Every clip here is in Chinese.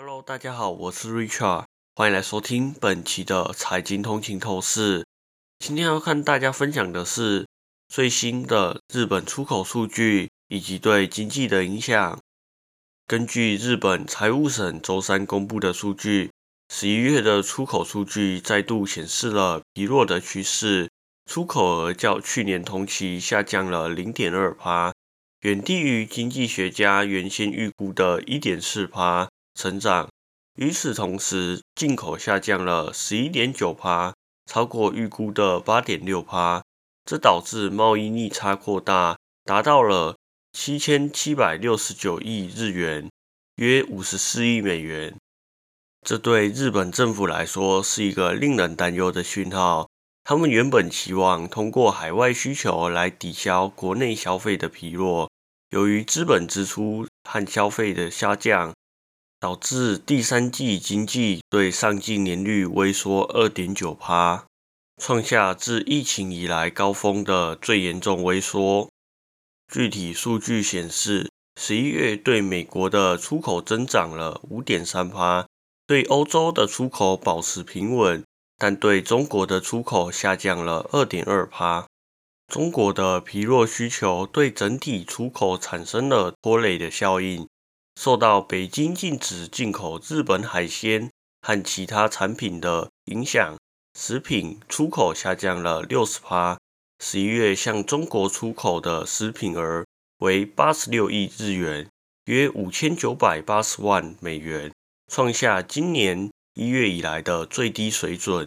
Hello，大家好，我是 Richard，欢迎来收听本期的财经通勤透视。今天要看大家分享的是最新的日本出口数据以及对经济的影响。根据日本财务省周三公布的数据，十一月的出口数据再度显示了疲弱的趋势，出口额较去年同期下降了零点二趴。远低于经济学家原先预估的1.4%成长。与此同时，进口下降了11.9%，超过预估的8.6%。这导致贸易逆差扩大，达到了七千七百六十九亿日元，约五十四亿美元。这对日本政府来说是一个令人担忧的讯号。他们原本期望通过海外需求来抵消国内消费的疲弱，由于资本支出和消费的下降，导致第三季经济对上季年率微缩二点九趴，创下自疫情以来高峰的最严重微缩。具体数据显示，十一月对美国的出口增长了五点三趴，对欧洲的出口保持平稳。但对中国的出口下降了二点二趴，中国的疲弱需求对整体出口产生了拖累的效应。受到北京禁止进口日本海鲜和其他产品的影响，食品出口下降了六十趴。十一月向中国出口的食品额为八十六亿日元，约五千九百八十万美元，创下今年。一月以来的最低水准。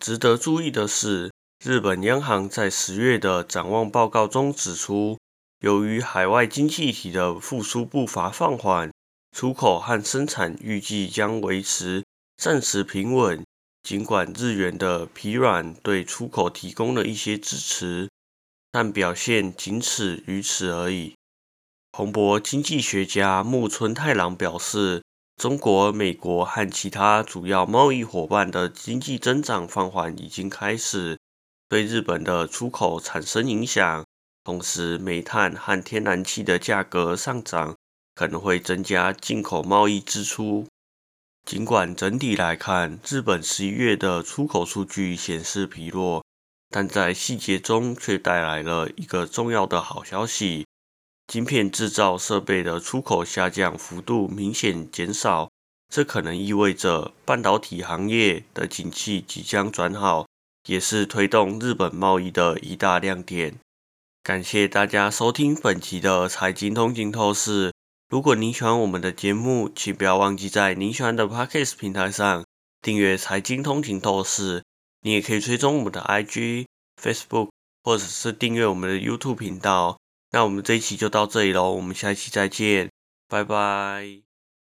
值得注意的是，日本央行在十月的展望报告中指出，由于海外经济体的复苏步伐放缓，出口和生产预计将维持暂时平稳。尽管日元的疲软对出口提供了一些支持，但表现仅此于此而已。彭博经济学家木村太郎表示。中国、美国和其他主要贸易伙伴的经济增长放缓已经开始，对日本的出口产生影响。同时，煤炭和天然气的价格上涨可能会增加进口贸易支出。尽管整体来看，日本十一月的出口数据显示疲弱，但在细节中却带来了一个重要的好消息。晶片制造设备的出口下降幅度明显减少，这可能意味着半导体行业的景气即将转好，也是推动日本贸易的一大亮点。感谢大家收听本期的财经通勤透视。如果您喜欢我们的节目，请不要忘记在您喜欢的 Podcast 平台上订阅财经通勤透视。你也可以追踪我们的 IG、Facebook，或者是订阅我们的 YouTube 频道。那我们这一期就到这里喽，我们下一期再见，拜拜。